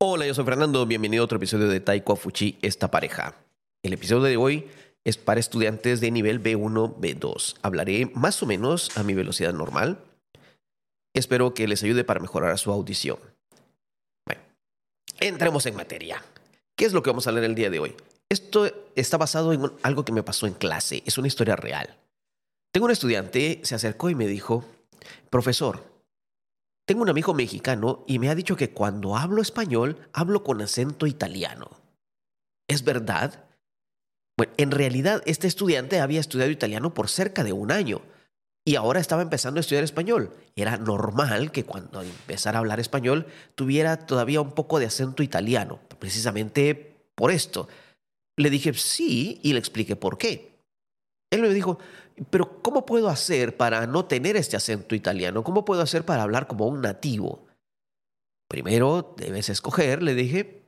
Hola, yo soy Fernando, bienvenido a otro episodio de Taiko Fuchi, esta pareja. El episodio de hoy es para estudiantes de nivel B1, B2. Hablaré más o menos a mi velocidad normal. Espero que les ayude para mejorar su audición. Bueno, entremos en materia. ¿Qué es lo que vamos a leer el día de hoy? Esto está basado en algo que me pasó en clase, es una historia real. Un estudiante, se acercó y me dijo, profesor, tengo un amigo mexicano y me ha dicho que cuando hablo español hablo con acento italiano. ¿Es verdad? Bueno, en realidad este estudiante había estudiado italiano por cerca de un año y ahora estaba empezando a estudiar español. Era normal que cuando empezara a hablar español tuviera todavía un poco de acento italiano, precisamente por esto. Le dije sí y le expliqué por qué. Él me dijo, pero ¿cómo puedo hacer para no tener este acento italiano? ¿Cómo puedo hacer para hablar como un nativo? Primero debes escoger, le dije,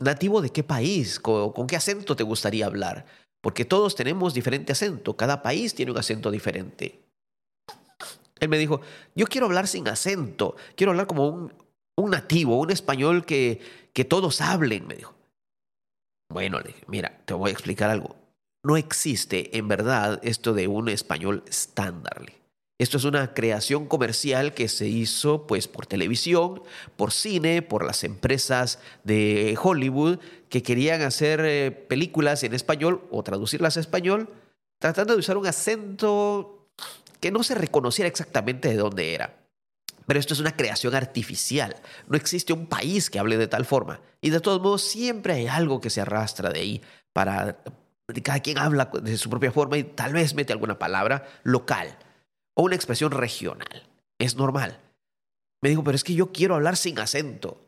¿Nativo de qué país? ¿Con, qué acento te gustaría hablar? Porque todos tenemos diferente acento, cada país tiene un acento diferente. Él me dijo, yo quiero hablar sin acento, quiero hablar como un, nativo, un español que, que todos hablen, me dijo. Bueno, le dije, mira, te voy a explicar algo. No existe en verdad esto de un español estándar. Esto es una creación comercial que se hizo pues por televisión, por cine, por las empresas de Hollywood que querían hacer eh, películas en español o traducirlas a español, tratando de usar un acento que no se reconociera exactamente de dónde era. Pero esto es una creación artificial. No existe un país que hable de tal forma. Y de todos modos siempre hay algo que se arrastra de ahí para cada quien habla de su propia forma y tal vez mete alguna palabra local o una expresión regional. Es normal. Me dijo, pero es que yo quiero hablar sin acento.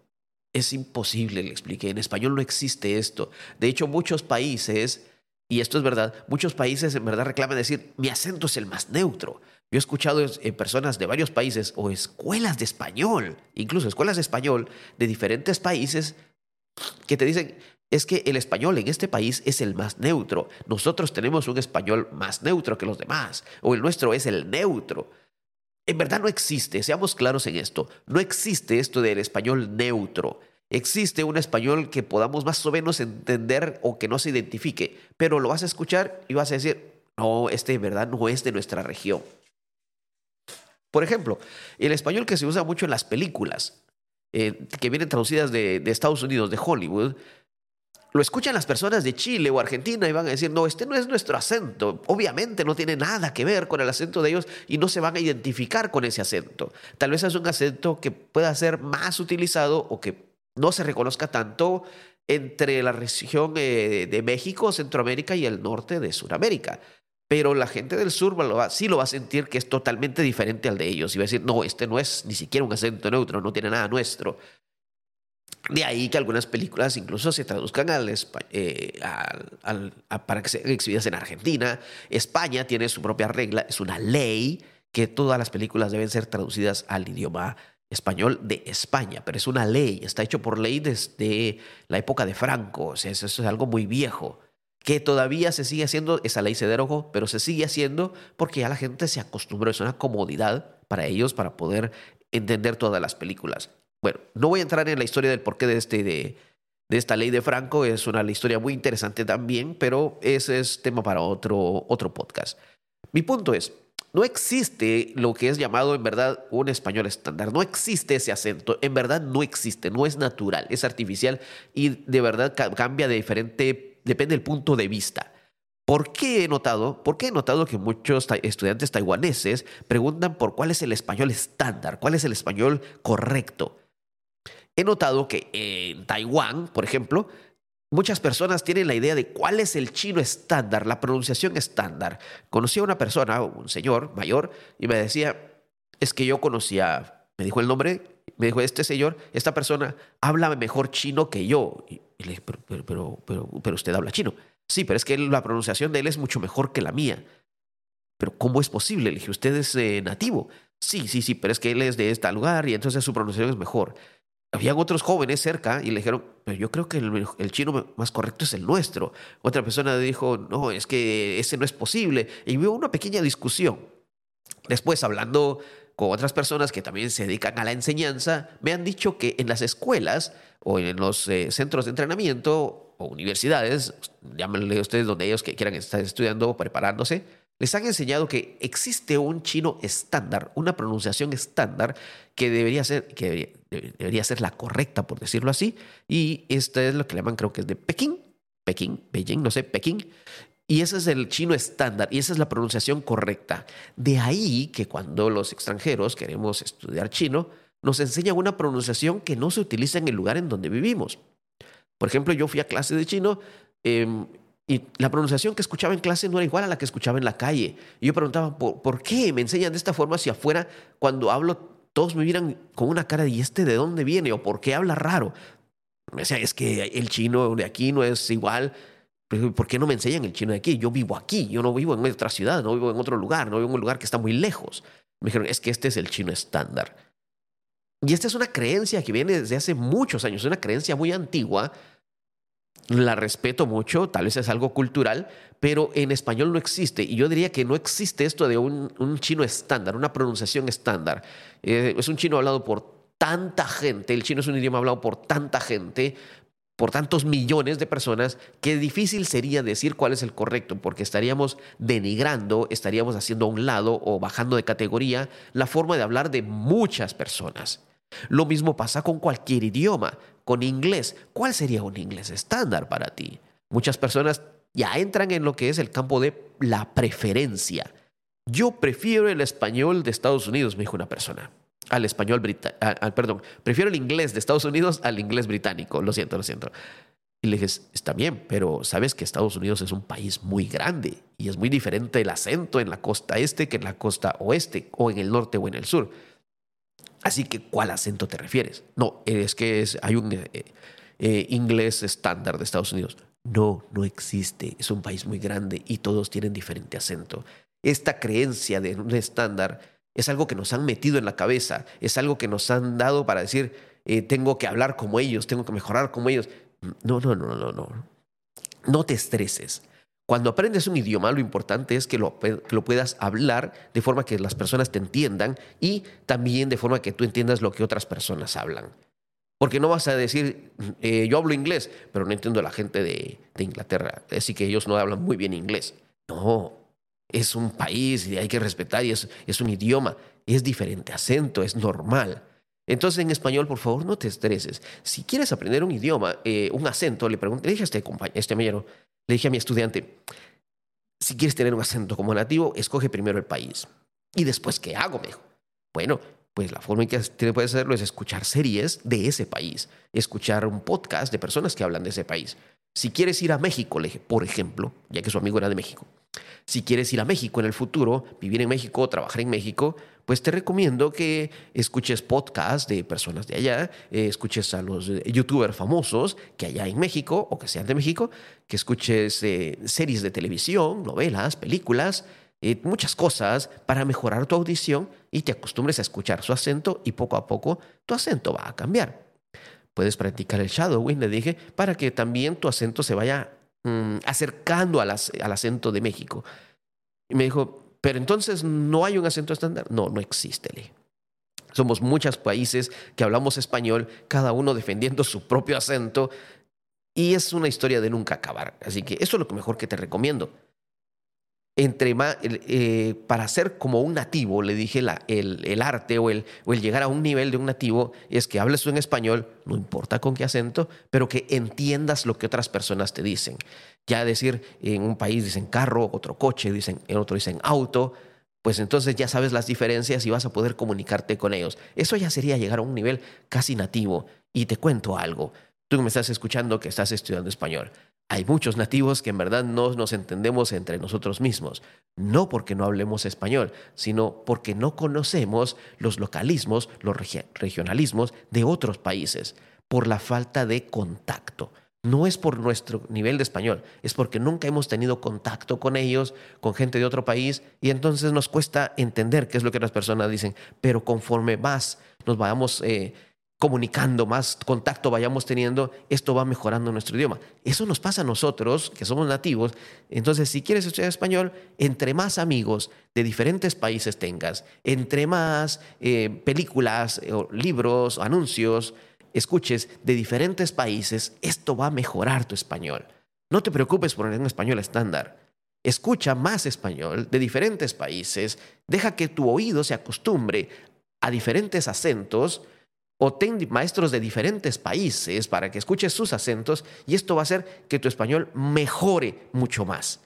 Es imposible, le expliqué. En español no existe esto. De hecho, muchos países, y esto es verdad, muchos países en verdad reclaman decir, mi acento es el más neutro. Yo he escuchado en personas de varios países o escuelas de español, incluso escuelas de español de diferentes países, que te dicen, es que el español en este país es el más neutro. Nosotros tenemos un español más neutro que los demás, o el nuestro es el neutro. En verdad no existe, seamos claros en esto, no existe esto del español neutro. Existe un español que podamos más o menos entender o que no se identifique, pero lo vas a escuchar y vas a decir, no, este en verdad no es de nuestra región. Por ejemplo, el español que se usa mucho en las películas, eh, que vienen traducidas de Estados Unidos, de Hollywood, lo escuchan las personas de Chile o Argentina y van a decir, no, este no es nuestro acento. Obviamente no tiene nada que ver con el acento de ellos y no se van a identificar con ese acento. Tal vez es un acento que pueda ser más utilizado o que no se reconozca tanto entre la región eh, de México, Centroamérica y el norte de Sudamérica. Pero la gente del sur sí lo va a sentir que es totalmente diferente al de ellos y va a decir, no, este no es ni siquiera un acento neutro, no tiene nada nuestro. De ahí que algunas películas incluso se traduzcan al, eh, para que sean exhibidas en Argentina. España tiene su propia regla, es una ley que todas las películas deben ser traducidas al idioma español de España, pero es una ley, está hecho por ley desde la época de Franco, o sea, eso, es algo muy viejo, que todavía se sigue haciendo, esa ley se derogó, pero se sigue haciendo porque ya la gente se acostumbró, es una comodidad para ellos para poder entender todas las películas. Bueno, no voy a entrar en la historia del porqué de, este, de, de esta ley de Franco, es una historia muy interesante también, pero ese es tema para otro, otro podcast. Mi punto es, no existe lo que es llamado en verdad un español estándar, no existe ese acento, en verdad no existe, no es natural, es artificial y de verdad cambia de diferente, depende del punto de vista. ¿Por qué he notado? ¿Por qué he notado que muchos estudiantes taiwaneses preguntan por cuál es el español estándar, cuál es el español correcto? He notado que en Taiwán, por ejemplo, muchas personas tienen la idea de cuál es el chino estándar, la pronunciación estándar. Conocí a una persona, un señor mayor, y me decía, es que yo conocía, me dijo el nombre, me dijo, este señor, esta persona habla mejor chino que yo. Y le dije, pero, pero, pero, usted habla chino. Sí, pero es que la pronunciación de él es mucho mejor que la mía. Pero ¿cómo es posible? Le dije, usted es eh, nativo. Sí, sí, sí, pero es que él es de este lugar y entonces su pronunciación es mejor habían otros jóvenes cerca y le dijeron, pero yo creo que el, chino más correcto es el nuestro. Otra persona dijo, no, es que ese no es posible. Y hubo una pequeña discusión. Después, hablando con otras personas que también se dedican a la enseñanza, me han dicho que en las escuelas o en los eh, centros de entrenamiento o universidades, llámenle ustedes donde ellos que quieran estar estudiando o preparándose, les han enseñado que existe un chino estándar, una pronunciación estándar que debería ser, que debería, ser la correcta, por decirlo así, y esta es lo que le llaman, creo que es de Pekín, Pekín, Beijing, no sé, Pekín, y ese es el chino estándar y esa es la pronunciación correcta. De ahí que cuando los extranjeros queremos estudiar chino, nos enseñan una pronunciación que no se utiliza en el lugar en donde vivimos. Por ejemplo, yo fui a clase de chino em, y la pronunciación que escuchaba en clase no era igual a la que escuchaba en la calle. Y yo preguntaba, ¿por, qué me enseñan de esta forma hacia afuera cuando hablo? Todos me miran con una cara de ¿y este de dónde viene? ¿O por qué habla raro? Me decía, es que el chino de aquí no es igual ¿Por qué no me enseñan el chino de aquí? Yo vivo aquí, yo no vivo en otra ciudad, no vivo en otro lugar, no vivo en un lugar que está muy lejos. Me dijeron, es que este es el chino estándar. Y esta es una creencia que viene desde hace muchos años, una creencia muy antigua. La respeto mucho, tal vez es algo cultural, pero en español no existe. Y yo diría que no existe esto de un, chino estándar, una pronunciación estándar. Eh, es un chino hablado por tanta gente, el chino es un idioma hablado por tanta gente, por tantos millones de personas que difícil sería decir cuál es el correcto, porque estaríamos denigrando, estaríamos haciendo a un lado o bajando de categoría la forma de hablar de muchas personas. Lo mismo pasa con cualquier idioma, con inglés. ¿Cuál sería un inglés estándar para ti? Muchas personas ya entran en lo que es el campo de la preferencia. Yo prefiero el español de Estados Unidos, me dijo una persona al español británico, perdón, prefiero el inglés de Estados Unidos al inglés británico, lo siento, lo siento. Y le dije, está bien, pero sabes que Estados Unidos es un país muy grande y es muy diferente el acento en la costa este que en la costa oeste, o en el norte o en el sur. Así que, ¿cuál acento te refieres? No, es que hay un eh, eh, inglés estándar de Estados Unidos. No, no existe. Es un país muy grande y todos tienen diferente acento. Esta creencia de un estándar es algo que nos han metido en la cabeza, es algo que nos han dado para decir, eh, tengo que hablar como ellos, tengo que mejorar como ellos. No, no, no, no, no. No te estreses. Cuando aprendes un idioma, lo importante es que lo, lo, puedas hablar de forma que las personas te entiendan y también de forma que tú entiendas lo que otras personas hablan. Porque no vas a decir, eh, yo hablo inglés, pero no entiendo a la gente de, de Inglaterra, así que ellos no hablan muy bien inglés. No, es un país y hay que respetar y es, es un idioma, es diferente acento, es normal. Entonces en español, por favor, no te estreses. Si quieres aprender un idioma, eh, un acento, le pregunté, dije a este, este le dije a mi estudiante, si quieres tener un acento como nativo, escoge primero el país. Y después, ¿qué hago? Me. Bueno, pues la forma en que puedes hacerlo es escuchar series de ese país, escuchar un podcast de personas que hablan de ese país. Si quieres ir a México, por ejemplo, ya que su amigo era de México, si quieres ir a México en el futuro, vivir en México, trabajar en México, pues te recomiendo que escuches podcasts de personas de allá, eh, escuches a los eh, youtubers famosos que allá en México o que sean de México, que escuches eh, series de televisión, novelas, películas, muchas cosas para mejorar tu audición y te acostumbres a escuchar su acento y poco a poco tu acento va a cambiar. Puedes practicar el shadowing, le dije, para que también tu acento se vaya Mm, acercando al, al acento de México. Y me dijo, pero entonces no hay un acento estándar. No, no existe. Somos muchos países que hablamos español, cada uno defendiendo su propio acento, y es una historia de nunca acabar. Así que eso es lo mejor que te recomiendo entre eh, para ser como un nativo, le dije, el, arte o el, o el llegar a un nivel de un nativo es que hables tú en español, no importa con qué acento, pero que entiendas lo que otras personas te dicen. Ya decir, en un país dicen carro, otro coche, dicen, en otro dicen auto, pues entonces ya sabes las diferencias y vas a poder comunicarte con ellos. Eso ya sería llegar a un nivel casi nativo. Y te cuento algo. Tú me estás escuchando que estás estudiando español. Hay muchos nativos que en verdad no nos entendemos entre nosotros mismos, no porque no hablemos español, sino porque no conocemos los localismos, los regionalismos de otros países, por la falta de contacto. No es por nuestro nivel de español, es porque nunca hemos tenido contacto con ellos, con gente de otro país, y entonces nos cuesta entender qué es lo que las personas dicen, pero conforme más nos vayamos... Eh, comunicando, más contacto vayamos teniendo, esto va mejorando nuestro idioma. Eso nos pasa a nosotros, que somos nativos. Entonces, si quieres estudiar español, entre más amigos de diferentes países tengas, entre más eh, películas, o libros, anuncios, escuches de diferentes países, esto va a mejorar tu español. No te preocupes por un español estándar. Escucha más español de diferentes países, deja que tu oído se acostumbre a diferentes acentos, o ten maestros de diferentes países para que escuches sus acentos y esto va a hacer que tu español mejore mucho más.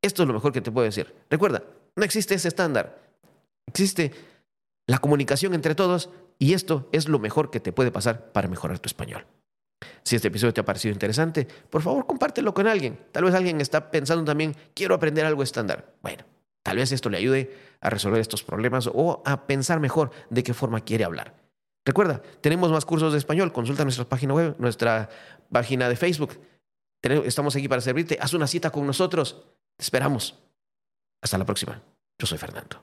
Esto es lo mejor que te puedo decir. Recuerda, no existe ese estándar. Existe la comunicación entre todos y esto es lo mejor que te puede pasar para mejorar tu español. Si este episodio te ha parecido interesante, por favor compártelo con alguien. Tal vez alguien está pensando también, quiero aprender algo estándar. Bueno, tal vez esto le ayude a resolver estos problemas o a pensar mejor de qué forma quiere hablar. Recuerda, tenemos más cursos de español. Consulta nuestra página web, nuestra página de Facebook. Estamos aquí para servirte. Haz una cita con nosotros. Te esperamos. Hasta la próxima. Yo soy Fernando.